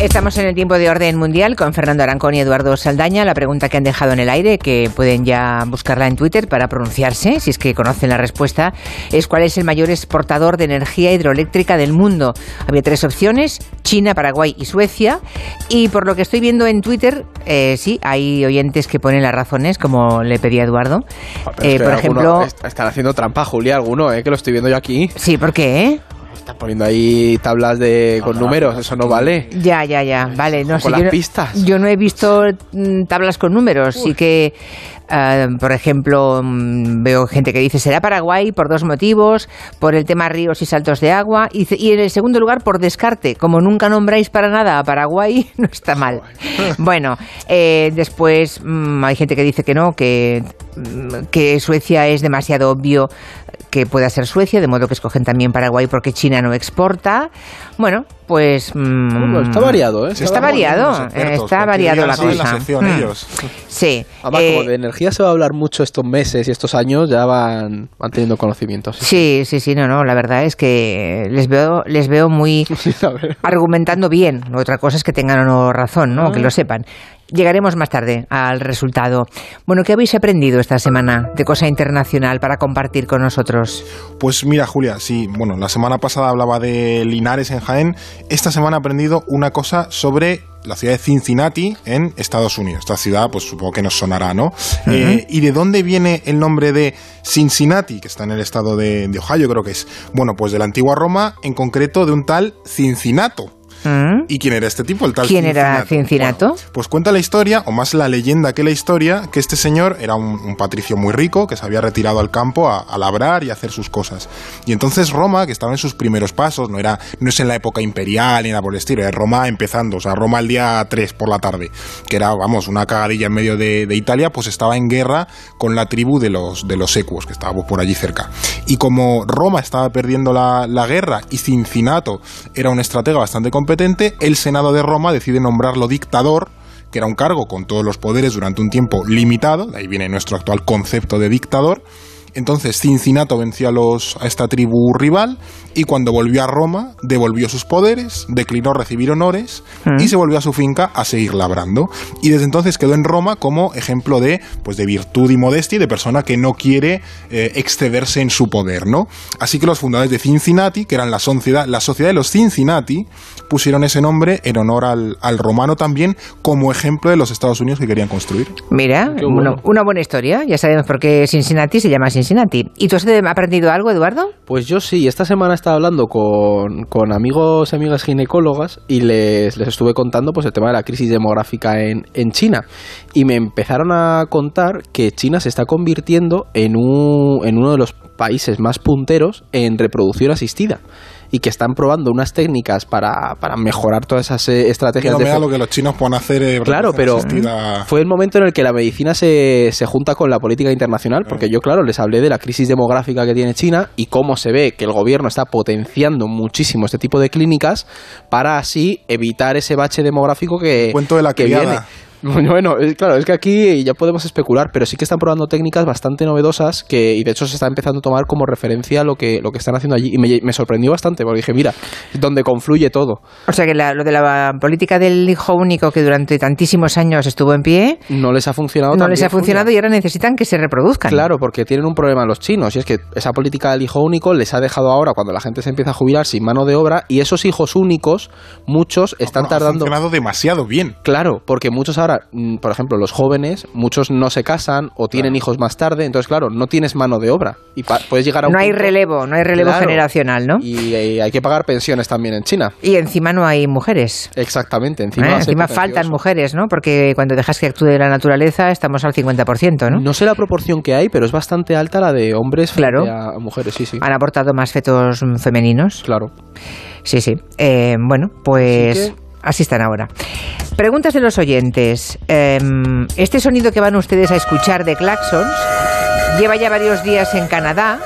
Estamos en el tiempo de orden mundial con Fernando Arancón y Eduardo Saldaña. La pregunta que han dejado en el aire, que pueden ya buscarla en Twitter para pronunciarse, si es que conocen la respuesta, es cuál es el mayor exportador de energía hidroeléctrica del mundo. Había tres opciones, China, Paraguay y Suecia. Y por lo que estoy viendo en Twitter, eh, sí, hay oyentes que ponen las razones, como le pedía Eduardo. Eh, por ejemplo... Están haciendo trampa, Julia, alguno, eh, que lo estoy viendo yo aquí. Sí, ¿por qué? Estás poniendo ahí tablas de con números, eso no vale. Ya, ya, ya, vale. No con sé, las yo, pistas. Yo no he visto mm, tablas con números, sí que, eh, por ejemplo, mm, veo gente que dice será Paraguay por dos motivos, por el tema ríos y saltos de agua, y, y en el segundo lugar por descarte. Como nunca nombráis para nada a Paraguay, no está mal. bueno, eh, después mm, hay gente que dice que no, que, que Suecia es demasiado obvio que pueda ser Suecia, de modo que escogen también Paraguay porque China no exporta. Bueno, pues... mm, Bueno, está variado, ¿eh? Está, Está variado, expertos, está variado la cosa. la sección Mm. ellos. Sí. Además, eh, como de energía se va a hablar mucho estos meses y estos años, ya van, van teniendo conocimientos. Sí, sí, sí, no, no, la verdad es que les veo, les veo muy argumentando bien. Otra cosa es que tengan o no razón, ¿no? Ah. Que lo sepan. Llegaremos más tarde al resultado. Bueno, ¿qué habéis aprendido esta semana de cosa internacional para compartir con nosotros? Pues mira, Julia, sí, bueno, la semana pasada hablaba de Linares en Jaén. Esta semana he aprendido una cosa sobre la ciudad de Cincinnati en Estados Unidos. Esta ciudad, pues supongo que nos sonará, ¿no? Eh, ¿Y de dónde viene el nombre de Cincinnati, que está en el estado de, de Ohio, creo que es? Bueno, pues de la antigua Roma, en concreto de un tal Cincinnato. ¿Mm? ¿Y quién era este tipo? El tal ¿Quién era Cincinnato? Bueno, pues cuenta la historia, o más la leyenda que la historia, que este señor era un, un patricio muy rico que se había retirado al campo a, a labrar y a hacer sus cosas. Y entonces Roma, que estaba en sus primeros pasos, no era no es en la época imperial ni nada por el estilo, es Roma empezando, o sea, Roma el día 3 por la tarde, que era, vamos, una cagadilla en medio de, de Italia, pues estaba en guerra con la tribu de los, de los ecuos, que estábamos por allí cerca. Y como Roma estaba perdiendo la, la guerra y Cincinnato era un estratega bastante el Senado de Roma decide nombrarlo dictador que era un cargo con todos los poderes durante un tiempo limitado, de ahí viene nuestro actual concepto de dictador. Entonces Cincinnato venció a, los, a esta tribu rival y cuando volvió a Roma devolvió sus poderes, declinó recibir honores y se volvió a su finca a seguir labrando. Y desde entonces quedó en Roma como ejemplo de, pues, de virtud y modestia y de persona que no quiere eh, excederse en su poder, ¿no? Así que los fundadores de Cincinnati, que eran la sociedad, la sociedad de los Cincinnati, pusieron ese nombre en honor al, al romano también como ejemplo de los Estados Unidos que querían construir. Mira, bueno. una, una buena historia. Ya sabemos por qué Cincinnati se llama Cincinnati. ¿Y tú has aprendido algo, Eduardo? Pues yo sí, esta semana estaba hablando con, con amigos y amigas ginecólogas y les, les estuve contando pues el tema de la crisis demográfica en, en China. Y me empezaron a contar que China se está convirtiendo en, un, en uno de los países más punteros en reproducción asistida. Y que están probando unas técnicas para, para mejorar todas esas eh, estrategias no de me da fe- lo que los chinos puedan hacer. eh, Claro, pero asistida. fue el momento en el que la medicina se, se junta con la política internacional, porque yo, claro, les hablé de la crisis demográfica que tiene China y cómo se ve que el gobierno está potenciando muchísimo este tipo de clínicas para así evitar ese bache demográfico que, Cuento de la que criada. viene. Bueno, claro, es que aquí ya podemos especular, pero sí que están probando técnicas bastante novedosas que, y de hecho se está empezando a tomar como referencia lo que, lo que están haciendo allí. Y me, me sorprendió bastante, porque dije, mira, donde confluye todo. O sea que la- lo de la política del hijo único que durante tantísimos años estuvo en pie, No les ha funcionado no les ha funcionado Julia. y ahora necesitan que se reproduzcan. Claro, porque tienen un problema los chinos y es que esa política del hijo único les ha dejado ahora cuando la gente se empieza a jubilar sin mano de obra y esos hijos únicos, muchos están Bueno, Ha tardando... funcionado demasiado bien. Claro, porque muchos ahora, mm, por ejemplo, los jóvenes, muchos no se casan o tienen hijos más tarde, entonces claro, no tienes mano de obra y puedes llegar a un No hay punto- relevo, no hay relevo Claro. generacional, ¿no? Y, Y, eh, hay que pagar pensiones también en China. encima no hay mujeres. Exactamente, ¿eh? encima, ser Encima faltan mujeres, ¿no? Porque cuando dejas que actúe la naturaleza estamos al 50%, ¿no? No sé la proporción que hay, pero es bastante alta la de hombres frente Claro. a mujeres, sí, sí. Han aportado más fetos femeninos. Claro. Sí, sí. Eh, bueno, pues Así que- así están ahora. Preguntas de los oyentes. Eh, este sonido que van ustedes a escuchar de claxons lleva ya varios días en Canadá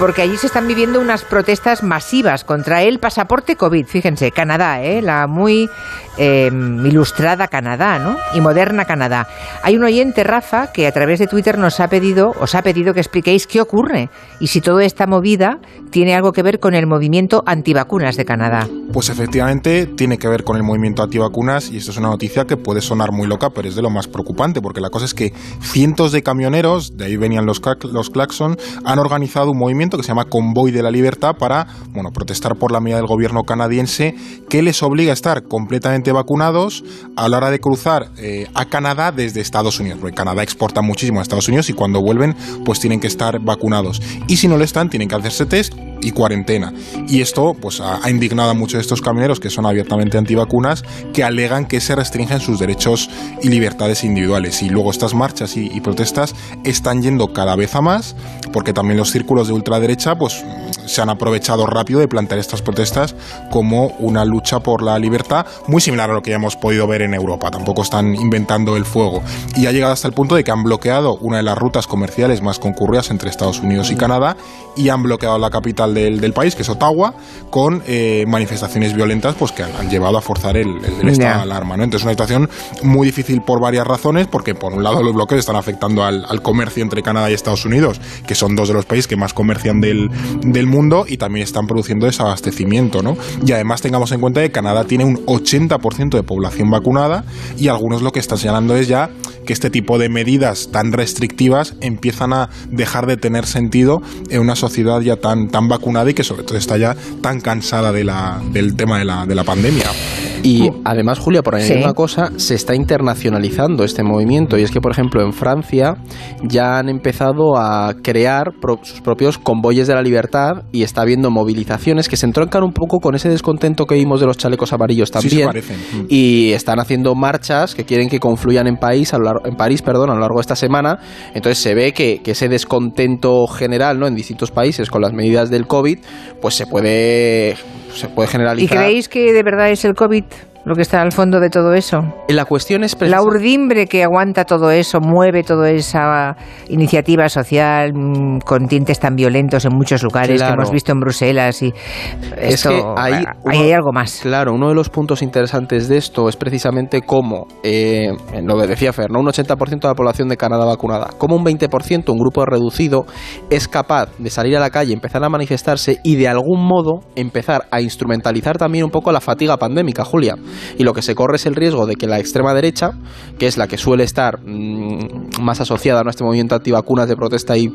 porque allí se están viviendo unas protestas masivas contra el pasaporte COVID. Fíjense, Canadá, ¿eh? la muy em, ilustrada Canadá, ¿no? Y moderna Canadá. Hay un oyente, Rafa, que a través de Twitter nos ha pedido, os ha pedido que expliquéis qué ocurre y si toda esta movida tiene algo que ver con el movimiento antivacunas de Canadá. Pues efectivamente tiene que ver con el movimiento antivacunas y esto es una noticia que puede sonar muy loca, pero es de lo más preocupante, porque la cosa es que cientos de camioneros, de ahí venían los, los claxon, han organizado un movimiento que se llama Convoy de la Libertad para bueno, protestar por la medida del gobierno canadiense que les obliga a estar completamente vacunados a la hora de cruzar eh, a Canadá desde Estados Unidos, porque Canadá exporta muchísimo a Estados Unidos y cuando vuelven pues tienen que estar vacunados. Y si no lo están, tienen que hacerse test y cuarentena. Y esto pues ha, indignado a muchos de estos camioneros que son abiertamente antivacunas que alegan que se restringen sus derechos y libertades individuales. Y luego estas marchas y, protestas están yendo cada vez a más porque también los círculos de ultraderecha pues se han aprovechado rápido de plantear estas protestas como una lucha por la libertad muy similar a lo que ya hemos podido ver en Europa. Tampoco están inventando el fuego. Y ha llegado hasta el punto de que han bloqueado una de las rutas comerciales más concurridas entre Estados Unidos y Canadá y han bloqueado la capital del, país, que es Ottawa, con eh, manifestaciones violentas pues que han, llevado a forzar el, estado de alarma. ¿no? Entonces es una situación muy difícil por varias razones, porque por un lado los bloqueos están afectando al, comercio entre Canadá y Estados Unidos, que son dos de los países que más comercian del, del mundo y también están produciendo desabastecimiento. ¿no? Y además tengamos en cuenta que Canadá tiene un 80% de población vacunada y algunos lo que están señalando es ya que este tipo de medidas tan restrictivas empiezan a dejar de tener sentido en una sociedad ya tan, tan vacunada y que sobre todo está ya tan cansada de la, del tema de la, de la pandemia. Y además, Julia, por añadir una cosa, se está internacionalizando este movimiento. Y es que, por ejemplo, en Francia ya han empezado a crear sus propios convoyes de la libertad y está habiendo movilizaciones que se entroncan un poco con ese descontento que vimos de los chalecos amarillos también. Mm. y están haciendo marchas que quieren que confluyan en, país a lo largo, en París perdón, a lo largo de esta semana. Entonces se ve que, que ese descontento general ¿no? en distintos países con las medidas del COVID, pues se puede, se puede generalizar. ¿Y creéis que de verdad es el COVID? Lo que está al fondo de todo eso. La cuestión es la urdimbre que aguanta todo eso, mueve toda esa iniciativa social mm, con tintes tan violentos en muchos lugares que hemos visto en Bruselas y es que hay, hay, algo más. Claro, uno de los puntos interesantes de esto es precisamente cómo, eh, lo que decía Fer, un 80% de la población de Canadá vacunada, como un 20%, un grupo reducido, es capaz de salir a la calle, empezar a manifestarse y de algún modo empezar a instrumentalizar también un poco la fatiga pandémica, Julia y lo que se corre es el riesgo de que la extrema derecha, que es la que suele estar mm, más asociada a este movimiento antivacunas de protesta y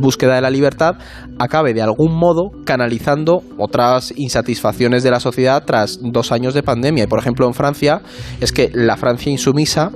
búsqueda de la libertad, acabe de algún modo canalizando otras insatisfacciones de la sociedad tras dos años de pandemia. Y por ejemplo en Francia es que la Francia insumisa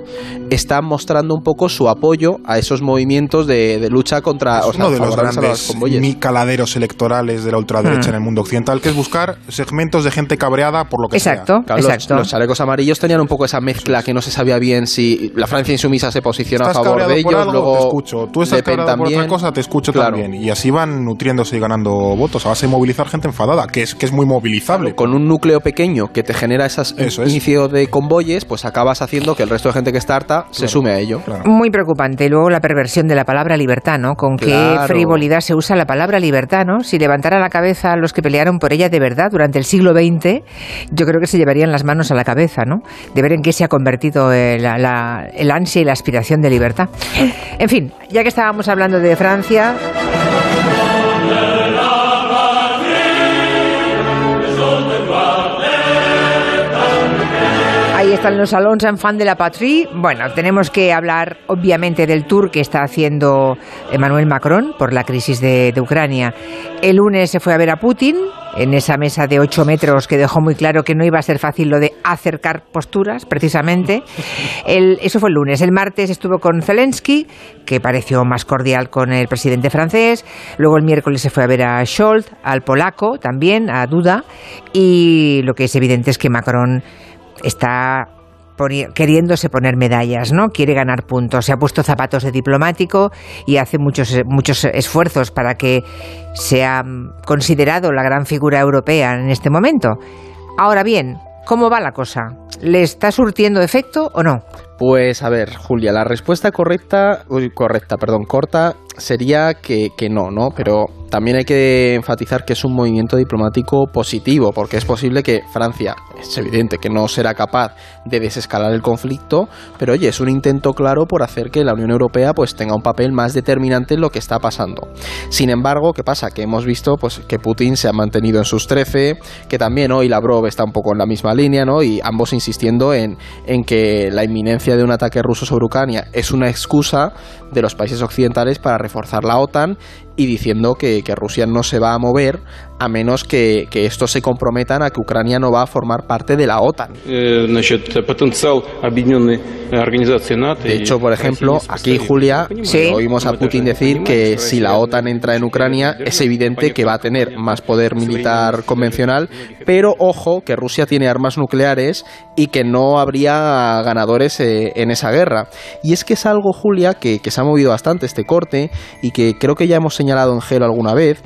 está mostrando un poco su apoyo a esos movimientos de, lucha contra uno de los grandes caladeros electorales de la ultraderecha hmm. en el mundo occidental, que es buscar segmentos de gente cabreada por lo que exacto, sea. Exacto, los chalecos amarillos tenían un poco esa mezcla que no se sabía bien si la Francia insumisa se posiciona a favor de ellos, luego te escucho. Tú estás cabreado por otra cosa, te escucho también. Y así van nutriéndose y ganando votos a base de movilizar gente enfadada, que es, que es muy movilizable. con un núcleo pequeño que te genera esas Eso inicio de convoyes, pues acabas haciendo que el resto de gente que está harta se sume a ello. Muy preocupante. Luego la perversión de la palabra libertad, ¿no? Con qué frivolidad se usa la palabra libertad, ¿no? Si levantara la cabeza a los que pelearon por ella de verdad durante el siglo XX, yo creo que se llevarían las manos a la cabeza, ¿no? De ver en qué se ha convertido el, el ansia y la aspiración de libertad. En fin, ya que estábamos hablando de Francia. Ahí están los salones en fan de la patrie. Bueno, tenemos que hablar obviamente del tour que está haciendo Emmanuel Macron por la crisis de, Ucrania. El lunes se fue a ver a Putin en esa mesa de 8 metros que dejó muy claro que no iba a ser fácil lo de acercar posturas, precisamente. eso fue el lunes. El martes estuvo con Zelensky, que pareció más cordial con el presidente francés. Luego el miércoles se fue a ver a Scholz, al polaco también, a Duda. Y lo que es evidente es que Macron está queriéndose poner medallas, ¿no? Quiere ganar puntos. Se ha puesto zapatos de diplomático y hace muchos, muchos esfuerzos para que sea considerado la gran figura europea en este momento. Ahora bien, ¿cómo va la cosa? ¿Le está surtiendo efecto o no? Pues a ver, Julia, la respuesta correcta, correcta, perdón, corta sería que, que no, ¿no? Pero también hay que enfatizar que es un movimiento diplomático positivo, porque es posible que Francia, es evidente que no será capaz de desescalar el conflicto, pero oye, es un intento claro por hacer que la Unión Europea pues tenga un papel más determinante en lo que está pasando. Sin embargo, ¿qué pasa? Que hemos visto pues que Putin se ha mantenido en sus 13, que también hoy Lavrov está un poco en la misma línea, ¿no? Y ambos insistiendo en, en que la inminencia de un ataque ruso sobre Ucrania es una excusa de los países occidentales para reforzar la OTAN y diciendo que, que, Rusia no se va a mover a menos que, que, estos se comprometan a que Ucrania no va a formar parte de la OTAN. Eh, de hecho, por ejemplo, aquí, Julia, ¿Sí? oímos a Putin decir que si la OTAN entra en Ucrania, es evidente que va a tener más poder militar convencional, pero ojo, que Rusia tiene armas nucleares y que no habría ganadores eh, en esa guerra. Y es que es algo, Julia, que, que se ha movido bastante este corte y que creo que ya hemos señalado en Gelo alguna vez,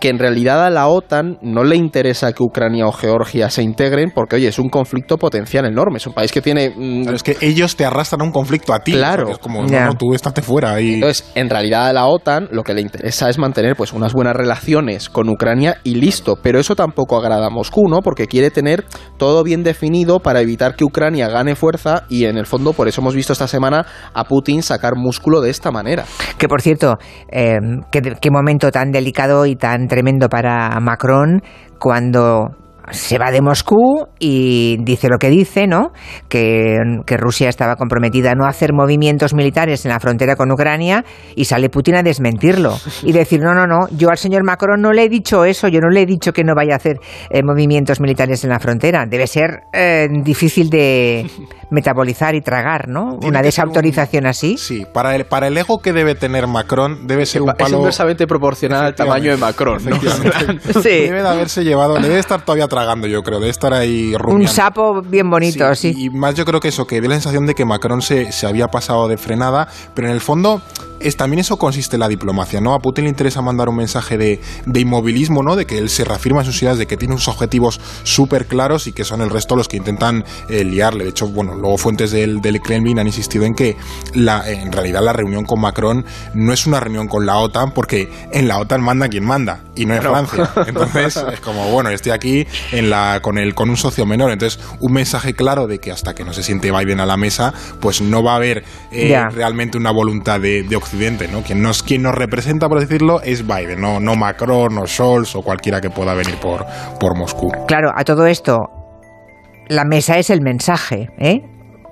que en realidad a la OTAN no le interesa que Ucrania o Georgia se integren porque, oye, es un conflicto potencial enorme. Es un país que tiene... Mmm... es que ellos te arrastran a un conflicto a ti. Claro. Es como, yeah. no, no, tú estate fuera. Y... Entonces, en realidad a la OTAN lo que le interesa es mantener pues unas buenas relaciones con Ucrania y listo. Pero eso tampoco agrada a Moscú, ¿no? Porque quiere tener todo bien definido para evitar que Ucrania gane fuerza y, en el fondo, por eso hemos visto esta semana a Putin sacar músculo de esta manera. Que, por cierto, eh, qué, qué momento tan delicado y tan tremendo para Macron cuando se va de Moscú y dice lo que dice, ¿no? Que, que, Rusia estaba comprometida a no hacer movimientos militares en la frontera con Ucrania y sale Putin a desmentirlo y decir, no, no, no, yo al señor Macron no le he dicho eso, yo no le he dicho que no vaya a hacer eh, movimientos militares en la frontera. Debe ser eh, difícil de metabolizar y tragar, ¿no? Tiene Una desautorización un- así. Sí, para el, para el ego que debe tener Macron, debe ser un Es palo. inversamente proporcional al tamaño de Macron, ¿no? Sí. Debe de haberse llevado, debe de estar todavía tragando, yo creo, debe estar ahí Un rumiando. sapo bien bonito, sí. Y, y más yo creo que eso, que dio la sensación de que Macron se, se había pasado de frenada, pero en el fondo es también eso consiste en la diplomacia, ¿no? A Putin le interesa mandar un mensaje de, de inmovilismo, ¿no? De que él se reafirma en sus ideas, de que tiene unos objetivos súper claros y que son el resto los que intentan eh, liarle. De hecho, bueno, luego fuentes del, del Kremlin han insistido en que la, en realidad la reunión con Macron no es una reunión con la OTAN, porque en la OTAN manda quien manda, y no es Francia. Entonces, es como, bueno, estoy aquí en la, con, el, con un socio menor. Entonces, un mensaje claro de que hasta que no se siente Biden a la mesa, pues no va a haber eh, realmente una voluntad de, de Occidente, ¿no? Quien nos, quien nos representa, por decirlo, es Biden, no, no Macron, no Scholz o cualquiera que pueda venir por, por Moscú. Claro, a todo esto, la mesa es el mensaje, ¿eh?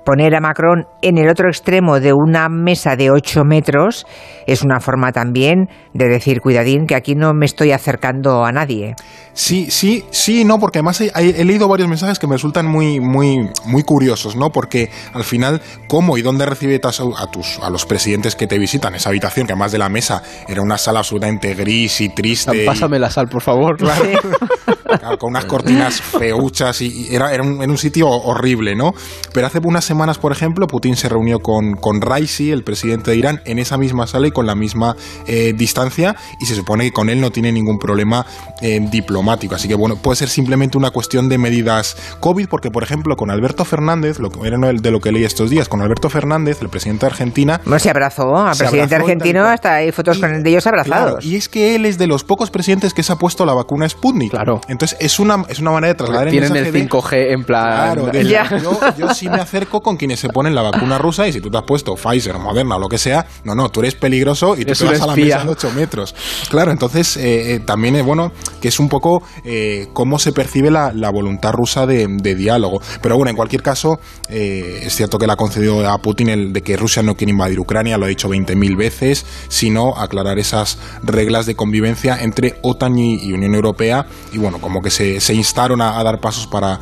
Poner a Macron en el otro extremo de una mesa de 8 metros es una forma también de decir, cuidadín, que aquí no me estoy acercando a nadie. Sí, sí, sí, no, porque además he, he leído varios mensajes que me resultan muy, muy, muy curiosos, ¿no? Porque al final, ¿cómo y dónde recibes a, tus, a los presidentes que te visitan? Esa habitación, que además de la mesa era una sala absolutamente gris y triste. y- Pásame la sal, por favor. Claro, con unas cortinas feuchas y, y era, era, un, era un sitio horrible, ¿no? Pero hace unas semanas, por ejemplo, Putin se reunió con, con Raisi, el presidente de Irán, en esa misma sala y con la misma eh, distancia y se supone que con él no tiene ningún problema eh, diplomático. Así que bueno, puede ser simplemente una cuestión de medidas COVID, porque por ejemplo con Alberto Fernández, lo que era de lo que leí estos días, con Alberto Fernández, el presidente de Argentina, Bueno, se abrazó al Se presidente abrazó argentino, hasta hay fotos Y- con de ellos abrazados. Claro, y es que él es de los pocos presidentes que se ha puesto la vacuna Sputnik. Claro. Entonces es una, es una manera de trasladar el Tienen mensaje el de- 5G en plan... Claro, de- el- Ya. yo, yo sí me acerco con quienes se ponen la vacuna rusa y si tú te has puesto Pfizer, Moderna o lo que sea, no, no, tú eres peligroso y tú te vas a la mesa de 8 metros. Claro, entonces eh, eh, también es bueno que es un poco eh, cómo se percibe la, la voluntad rusa de, de diálogo. Pero bueno, en cualquier caso, es cierto que le ha concedido a Putin el de que Rusia no quiere invadir Ucrania, lo ha dicho 20.000 veces, sino aclarar esas reglas de convivencia entre OTAN y, y Unión Europea y bueno, como que se, se instaron a, a dar pasos para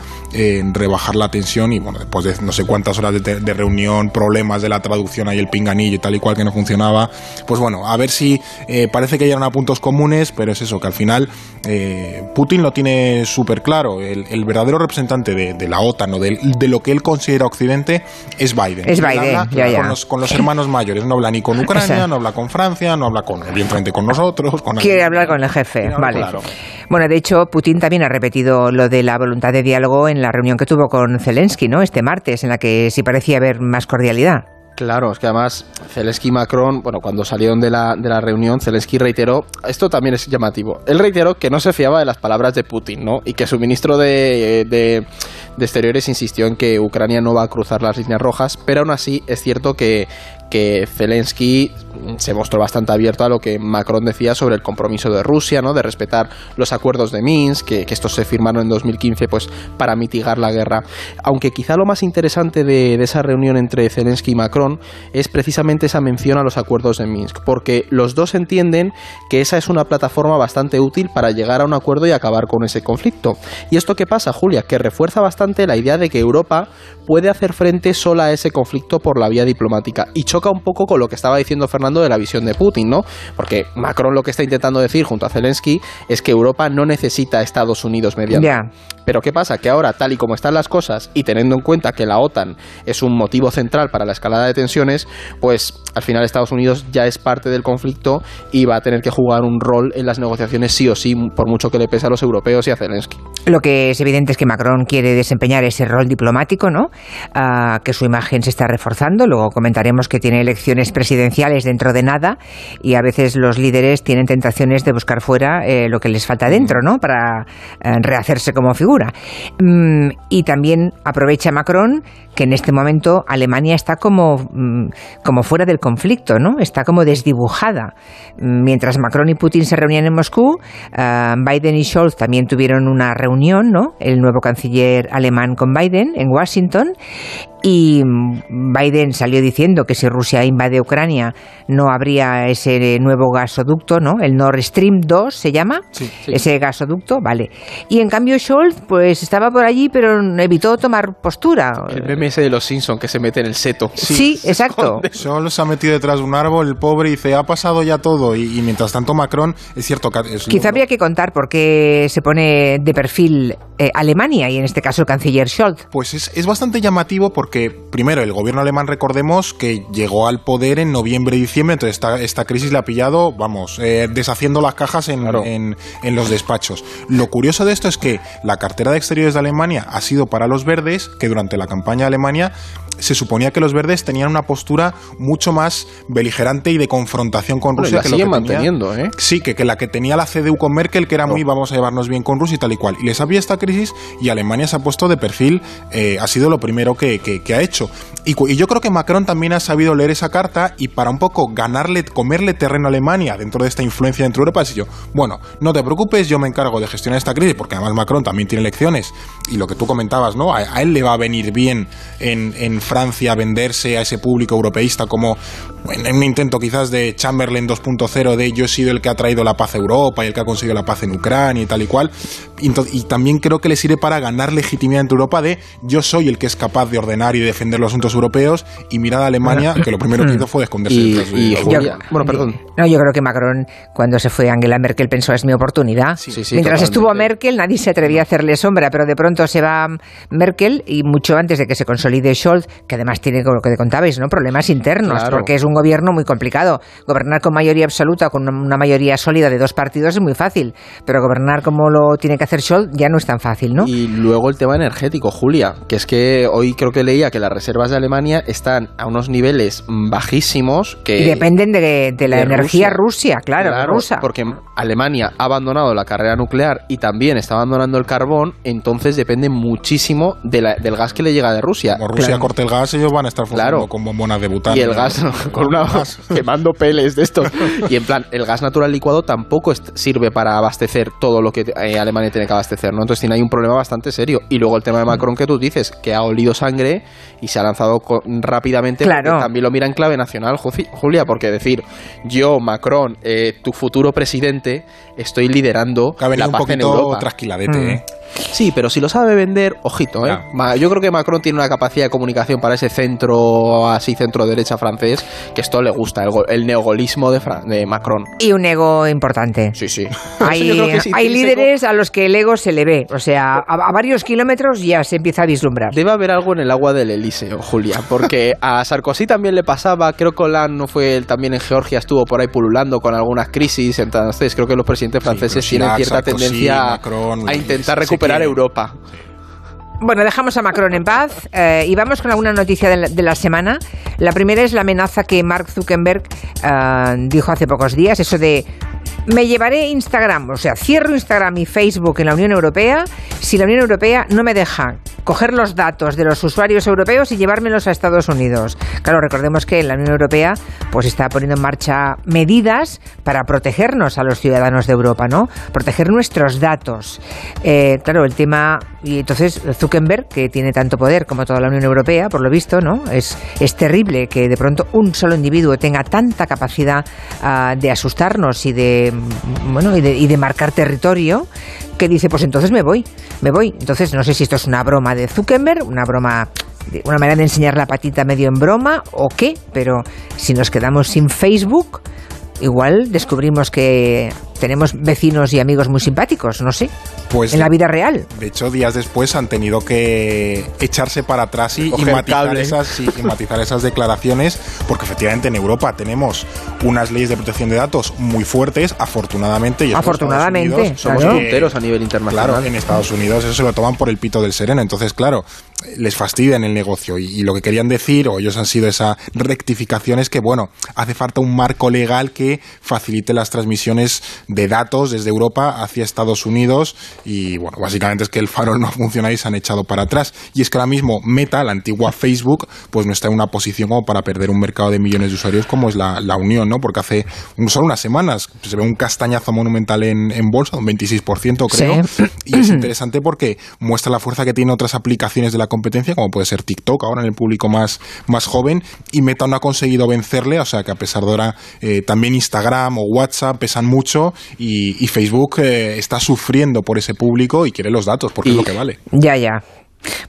rebajar la tensión y bueno, después de no sé horas de, de reunión, problemas de la traducción ahí el pinganillo y tal y cual que no funcionaba, pues bueno, a ver si eh, parece que llegan a puntos comunes, pero es eso, que al final eh, Putin lo tiene súper claro, el, el verdadero representante de, de la OTAN o de, de lo que él considera Occidente es Biden. Es Biden, habla ya, ya. Con, los, con los hermanos mayores, no habla ni con Ucrania, no habla con Francia, no habla con, evidentemente con nosotros. Con Quiere hablar con el jefe, vale. claro. Bueno, de hecho, Putin también ha repetido lo de la voluntad de diálogo en la reunión que tuvo con Zelensky, ¿no? Este martes, en la que sí parecía haber más cordialidad. Claro, es que además Zelensky y Macron, bueno, cuando salieron de la, de la reunión, Zelensky reiteró, esto también es llamativo, él reiteró que no se fiaba de las palabras de Putin, ¿no? Y que su ministro de, de, de Exteriores insistió en que Ucrania no va a cruzar las líneas rojas, pero aún así es cierto que, que Zelensky se mostró bastante abierto a lo que Macron decía sobre el compromiso de Rusia, ¿no? de respetar los acuerdos de Minsk, que, estos se firmaron en 2015 pues, para mitigar la guerra. Aunque quizá lo más interesante de, esa reunión entre Zelensky y Macron es precisamente esa mención a los acuerdos de Minsk, porque los dos entienden que esa es una plataforma bastante útil para llegar a un acuerdo y acabar con ese conflicto. ¿Y esto qué pasa, Julia? Que refuerza bastante la idea de que Europa puede hacer frente sola a ese conflicto por la vía diplomática choca un poco con lo que estaba diciendo Fernando de la visión de Putin, ¿no? Porque Macron lo que está intentando decir junto a Zelensky es que Europa no necesita a Estados Unidos mediante. Pero ¿qué pasa? Que ahora, tal y como están las cosas y teniendo en cuenta que la OTAN es un motivo central para la escalada de tensiones, pues al final Estados Unidos ya es parte del conflicto y va a tener que jugar un rol en las negociaciones sí o sí, por mucho que le pese a los europeos y a Zelensky. Lo que es evidente es que Macron quiere desempeñar ese rol diplomático, ¿no? Uh, que su imagen se está reforzando. Luego comentaremos que tiene elecciones presidenciales dentro de nada y a veces los líderes tienen tentaciones de buscar fuera eh, lo que les falta dentro, ¿no? Para eh, rehacerse como figura. Mm, y también aprovecha Macron que en este momento Alemania está como, mm, como fuera del conflicto, ¿no? Está como desdibujada. Mientras Macron y Putin se reunían en Moscú, uh, Biden y Scholz también tuvieron una reunión, ¿no? El nuevo canciller alemán con Biden en Washington y Biden salió diciendo que si Rusia invade Ucrania no habría ese nuevo gasoducto, ¿no? El Nord Stream 2 se llama, Sí, sí. ese gasoducto, vale. Y en cambio Scholz pues estaba por allí pero evitó tomar postura. El meme ese de los Simpson que se mete en el seto. Sí, exacto. Solo se ha metido detrás de un árbol, el pobre, y dice, ha pasado ya todo. Y, y mientras tanto Macron, es cierto que... Es Quizá habría que contar por qué se pone de perfil eh, Alemania y en este caso el canciller Scholz. Pues es, es, bastante llamativo porque, primero, el gobierno alemán, recordemos, que llegó al poder en noviembre y diciembre, entonces esta, esta crisis le ha pillado, vamos, eh, deshaciendo las cajas en, Claro. en, en los despachos. Lo curioso de esto es que la cartera de exteriores de Alemania ha sido para los verdes, que durante la campaña de Alemania se suponía que los verdes tenían una postura mucho más beligerante y de confrontación con Bueno, Rusia la que lo que tenía- manteniendo, ¿eh? Sí, que, que la que tenía la CDU con Merkel, que era muy vamos a llevarnos bien con Rusia y tal y cual. Y les había esta crisis y Alemania se ha puesto de perfil, eh, ha sido lo primero que, que- que ha hecho. Y, y yo creo que Macron también ha sabido leer esa carta y para un poco ganarle, comerle terreno a Alemania dentro de esta influencia dentro de Europa, es yo, bueno, no te preocupes, yo me encargo de gestionar esta crisis, porque además Macron también tiene elecciones. Y lo que tú comentabas, ¿no? A, a él le va a venir bien en, en Francia venderse a ese público europeísta como en un intento quizás de Chamberlain 2.0 de yo he sido el que ha traído la paz a Europa y el que ha conseguido la paz en Ucrania y tal y cual. Y, y también creo que le sirve para ganar legitimidad entre Europa de yo soy el que es capaz de ordenar y defender los asuntos europeos y mirad a Alemania que lo primero que hizo fue esconderse Y- detrás de y Julia- bueno, perdón. No, yo creo que Macron, cuando se fue Angela Merkel, pensó es mi oportunidad. Sí, sí, Mientras totalmente. estuvo Merkel, nadie se atrevía a hacerle sombra, pero de pronto se va Merkel y mucho antes de que se consolide Scholz, que además tiene, como lo que te contabais, ¿no? problemas internos, Claro. porque es un gobierno muy complicado. Gobernar con mayoría absoluta, con una- mayoría sólida de dos partidos es muy fácil, pero gobernar como lo tiene que hacer Scholz ya no es tan fácil, ¿no? Y luego el tema energético, Julia, que es que hoy creo que leía que las reservas de Alemania están a unos niveles bajísimos que... Y dependen de, de la de energía Rusia, claro, rusa. Porque Alemania ha abandonado la carrera nuclear y también está abandonando el carbón, entonces depende muchísimo de la- del gas que le llega de Rusia. Como Rusia Claro. corte el gas, ellos van a estar funcionando Claro. con bombonas de butano. Y el gas con una quemando peles de estos. Y en plan, el gas natural licuado tampoco sirve para abastecer todo lo que eh, Alemania tiene que abastecer, ¿no? Entonces tiene ahí un problema bastante serio. Y luego el tema de Macron que tú dices, que ha olido sangre y se ha lanzado rápidamente. Claro. También lo mira en clave nacional, Ju- Julia, porque decir, yo, Macron, eh, tu futuro presidente, estoy liderando la un paz en poquito Europa. trasquiladete, Mm. ¿eh? Sí, pero si lo sabe vender, ojito, ¿eh? Yo creo que Macron tiene una capacidad de comunicación para ese centro, así centro-derecha francés, que esto le gusta, el, el neogolismo de, Fra- de Macron. Y un ego importante. Sí, sí. Hay, Eso yo creo que es hay líderes a los que el ego se le ve, o sea, a, a varios kilómetros ya se empieza a vislumbrar. Debe haber algo en el agua del Elíseo, Julia, porque a Sarkozy también le pasaba, creo que Hollande no fue él también en Georgia, estuvo por ahí pululando con algunas crisis, entonces creo que los presidentes franceses tienen Chirac, cierta Sarkozy, tendencia Macron, a intentar se recuperar. Europa. Bueno, dejamos a Macron en paz eh, y vamos con alguna noticia de la, de la, semana. La primera es la amenaza que Mark Zuckerberg eh, dijo hace pocos días, eso de me llevaré Instagram, o sea, cierro Instagram y Facebook en la Unión Europea si la Unión Europea no me deja coger los datos de los usuarios europeos y llevármelos a Estados Unidos. Claro, recordemos que la Unión Europea pues está poniendo en marcha medidas para protegernos a los ciudadanos de Europa, ¿no? Proteger nuestros datos. Eh, claro, el tema y entonces Zuckerberg, que tiene tanto poder como toda la Unión Europea, por lo visto, ¿no? Es, es terrible que de pronto un solo individuo tenga tanta capacidad uh, de asustarnos y de bueno y de, y de marcar territorio que dice, pues entonces me voy, me voy. Entonces no sé si esto es una broma de Zuckerberg, una broma, una manera de enseñar la patita medio en broma o qué, pero si nos quedamos sin Facebook, igual descubrimos que tenemos vecinos y amigos muy simpáticos, no sé. Pues en la vida real. De hecho, días después han tenido que echarse para atrás y, y, matizar, esas, y, y matizar, esas, declaraciones, porque efectivamente en Europa tenemos unas leyes de protección de datos muy fuertes, afortunadamente. Y afortunadamente. Unidos, somos claro. punteros a nivel internacional. Claro, en Estados Unidos eso se lo toman por el pito del sereno. Entonces, claro, les fastidian el negocio. Y, y lo que querían decir, o ellos han sido esa rectificación, es que, bueno, hace falta un marco legal que facilite las transmisiones de datos desde Europa hacia Estados Unidos y bueno, básicamente es que el farol no funciona y se han echado para atrás. Y es que ahora mismo Meta, la antigua Facebook, pues no está en una posición como para perder un mercado de millones de usuarios como es la, la Unión, ¿no? Porque hace un, solo unas semanas se ve un castañazo monumental en, en bolsa, un 26% creo, Sí. y es interesante porque muestra la fuerza que tienen otras aplicaciones de la competencia, como puede ser TikTok, ahora en el público más, más joven, y Meta no ha conseguido vencerle, o sea que a pesar de ahora eh, también Instagram o WhatsApp pesan mucho y, y Facebook eh, está sufriendo por ese público y quiere los datos, porque Y- es lo que vale. Ya, ya.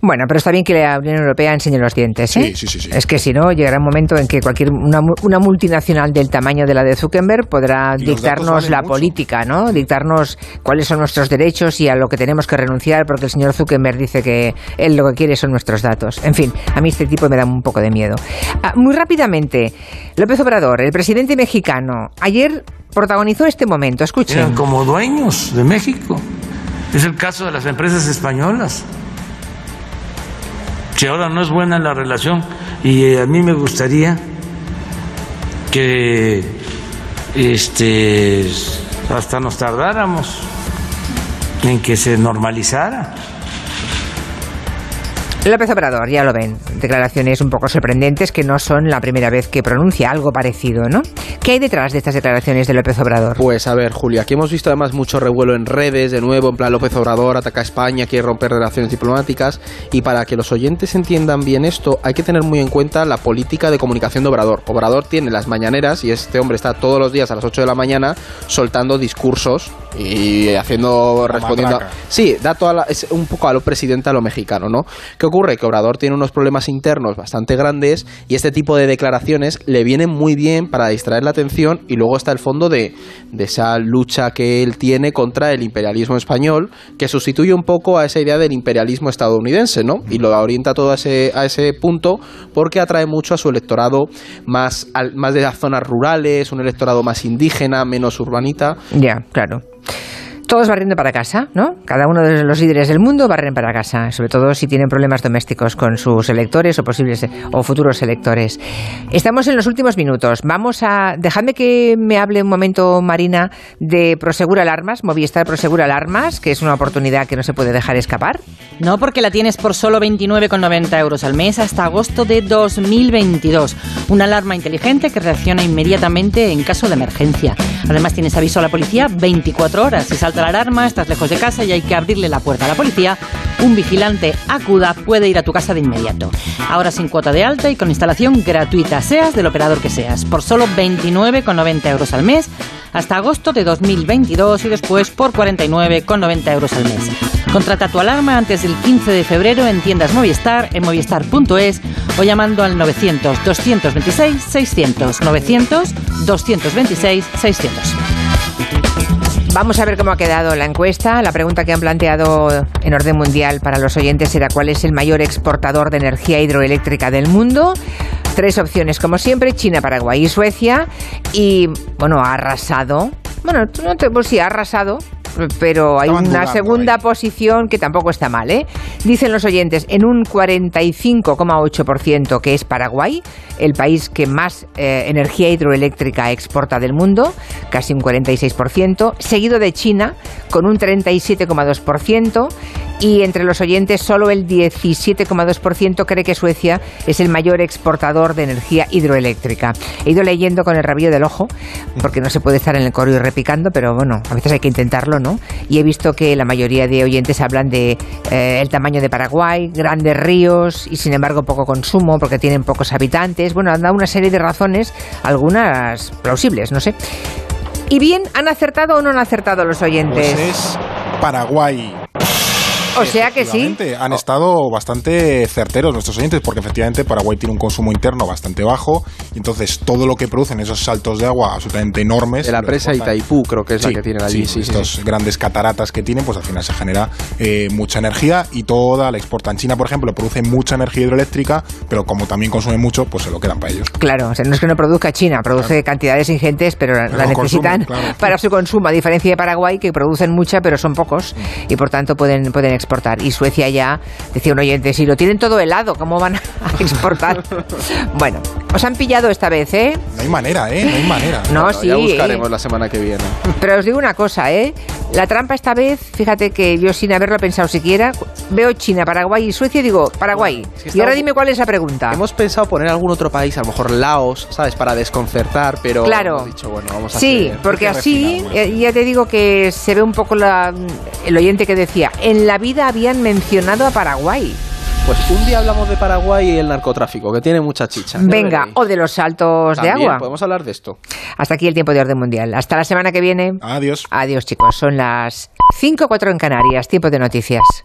Bueno, pero está bien que la Unión Europea enseñe los dientes, ¿eh? Sí, sí, sí, sí. Es que si no, llegará un momento en que cualquier una, una multinacional del tamaño de la de Zuckerberg podrá dictarnos la mucho. política, ¿no? Dictarnos cuáles son nuestros derechos y a lo que tenemos que renunciar, porque el señor Zuckerberg dice que él lo que quiere son nuestros datos. En fin, a mí este tipo me da un poco de miedo. Ah, muy rápidamente, López Obrador, el presidente mexicano, ayer protagonizó este momento. Escuchen. eran como dueños de México. Es el caso de las empresas españolas. Que ahora no es buena la relación y eh, a mí me gustaría que este hasta nos tardáramos en que se normalizara. López Obrador, ya lo ven, declaraciones un poco sorprendentes que no son la primera vez que pronuncia algo parecido, ¿no? ¿Qué hay detrás de estas declaraciones de López Obrador? Pues a ver, Julia, aquí hemos visto además mucho revuelo en redes, de nuevo, en plan López Obrador ataca a España, quiere romper relaciones diplomáticas, y para que los oyentes entiendan bien esto, hay que tener muy en cuenta la política de comunicación de Obrador. Obrador tiene las mañaneras y este hombre está todos los días a las 8 de la mañana soltando discursos y haciendo, La respondiendo... matraca. Sí, da toda la- es un poco a lo presidente, a lo mexicano, ¿no? ¿Qué ocurre? Que Obrador tiene unos problemas internos bastante grandes y este tipo de declaraciones le vienen muy bien para distraer la y luego está el fondo de, de esa lucha que él tiene contra el imperialismo español que sustituye un poco a esa idea del imperialismo estadounidense, ¿no? Y lo orienta todo a ese, a ese punto porque atrae mucho a su electorado más, al- más de las zonas rurales, un electorado más indígena, menos urbanita. Ya, claro. Todos barriendo para casa, ¿no? Cada uno de los líderes del mundo barren para casa, sobre todo si tienen problemas domésticos con sus electores o posibles o futuros electores. Estamos en los últimos minutos. Vamos a dejadme que me hable un momento Marina de Prosegur Alarmas, Movistar Prosegur Alarmas, que es una oportunidad que no se puede dejar escapar. No, porque la tienes por solo 29,90 euros al mes hasta agosto de 2022. Una alarma inteligente que reacciona inmediatamente en caso de emergencia. Además tienes aviso a la policía 24 horas. Si salta la alarma, estás lejos de casa y hay que abrirle la puerta a la policía, un vigilante acuda puede ir a tu casa de inmediato. Ahora sin cuota de alta y con instalación gratuita, seas del operador que seas, por solo 29,90 euros al mes hasta agosto de 2022 y después por 49,90 euros al mes. Contrata tu alarma antes del 15 de febrero en tiendas Movistar, en movistar.es o llamando al 900 226 600 900 226 600. Vamos a ver cómo ha quedado la encuesta. La pregunta que han planteado en orden mundial para los oyentes era cuál es el mayor exportador de energía hidroeléctrica del mundo. Tres opciones, como siempre, China, Paraguay y Suecia. Y, bueno, ha arrasado. Bueno, no te- pues sí, ha arrasado pero hay Estaban una dudando segunda ahí. posición que tampoco está mal, ¿eh? Dicen los oyentes, en un 45,8% que es Paraguay, el país que más eh, energía hidroeléctrica exporta del mundo, casi un 46%, seguido de China con un 37,2% y entre los oyentes solo el 17,2% cree que Suecia es el mayor exportador de energía hidroeléctrica. He ido leyendo con el rabillo del ojo, porque no se puede estar en el coro y repicando, pero bueno, a veces hay que intentarlo, ¿no? Y he visto que la mayoría de oyentes hablan de eh, el tamaño de Paraguay, grandes ríos y sin embargo poco consumo porque tienen pocos habitantes. Bueno, han dado una serie de razones, algunas plausibles, no sé. ¿Y bien, han acertado o no han acertado los oyentes? Pues es Paraguay. O sea que sí. Han estado bastante certeros nuestros oyentes porque efectivamente Paraguay tiene un consumo interno bastante bajo y entonces todo lo que producen esos saltos de agua absolutamente enormes. De la presa. Itaipú, creo que es la Sí, que tienen allí. sí, estos grandes cataratas que tienen, pues al final se genera eh, mucha energía y toda la exportan. China, por ejemplo, produce mucha energía hidroeléctrica, pero como también consume mucho, pues se lo quedan para ellos. Claro, o sea, no es que no produzca China, produce cantidades ingentes, pero la- la lo necesitan consumen, claro. para su consumo, a diferencia de Paraguay, que producen mucha, pero son pocos, y por tanto pueden, pueden exportar. Y Suecia ya, decía un oyente, si lo tienen todo helado, ¿cómo van a exportar? bueno, os han pillado esta vez, ¿eh? No hay manera, ¿eh? No hay manera. No, Bueno, sí. Ya buscaremos la semana que viene. Pero os digo una cosa, ¿eh? La trampa esta vez, fíjate que yo sin haberlo pensado siquiera, veo China, Paraguay y Suecia y digo, Paraguay. es que y ahora dime cuál es la pregunta. Hemos pensado poner algún otro país, a lo mejor Laos, ¿sabes? Para desconcertar, pero Claro. hemos dicho, bueno, vamos a Sí, hacer- porque así, refinar, bueno. eh, ya te digo que se ve un poco la, el oyente que decía, en la vida habían mencionado a Paraguay. Pues un día hablamos de Paraguay y el narcotráfico, que tiene mucha chicha. Venga, o de los saltos También de agua. Podemos hablar de esto. Hasta aquí el tiempo de orden mundial. Hasta la semana que viene. Adiós. Adiós chicos, son las 5.04 en Canarias, tiempo de noticias.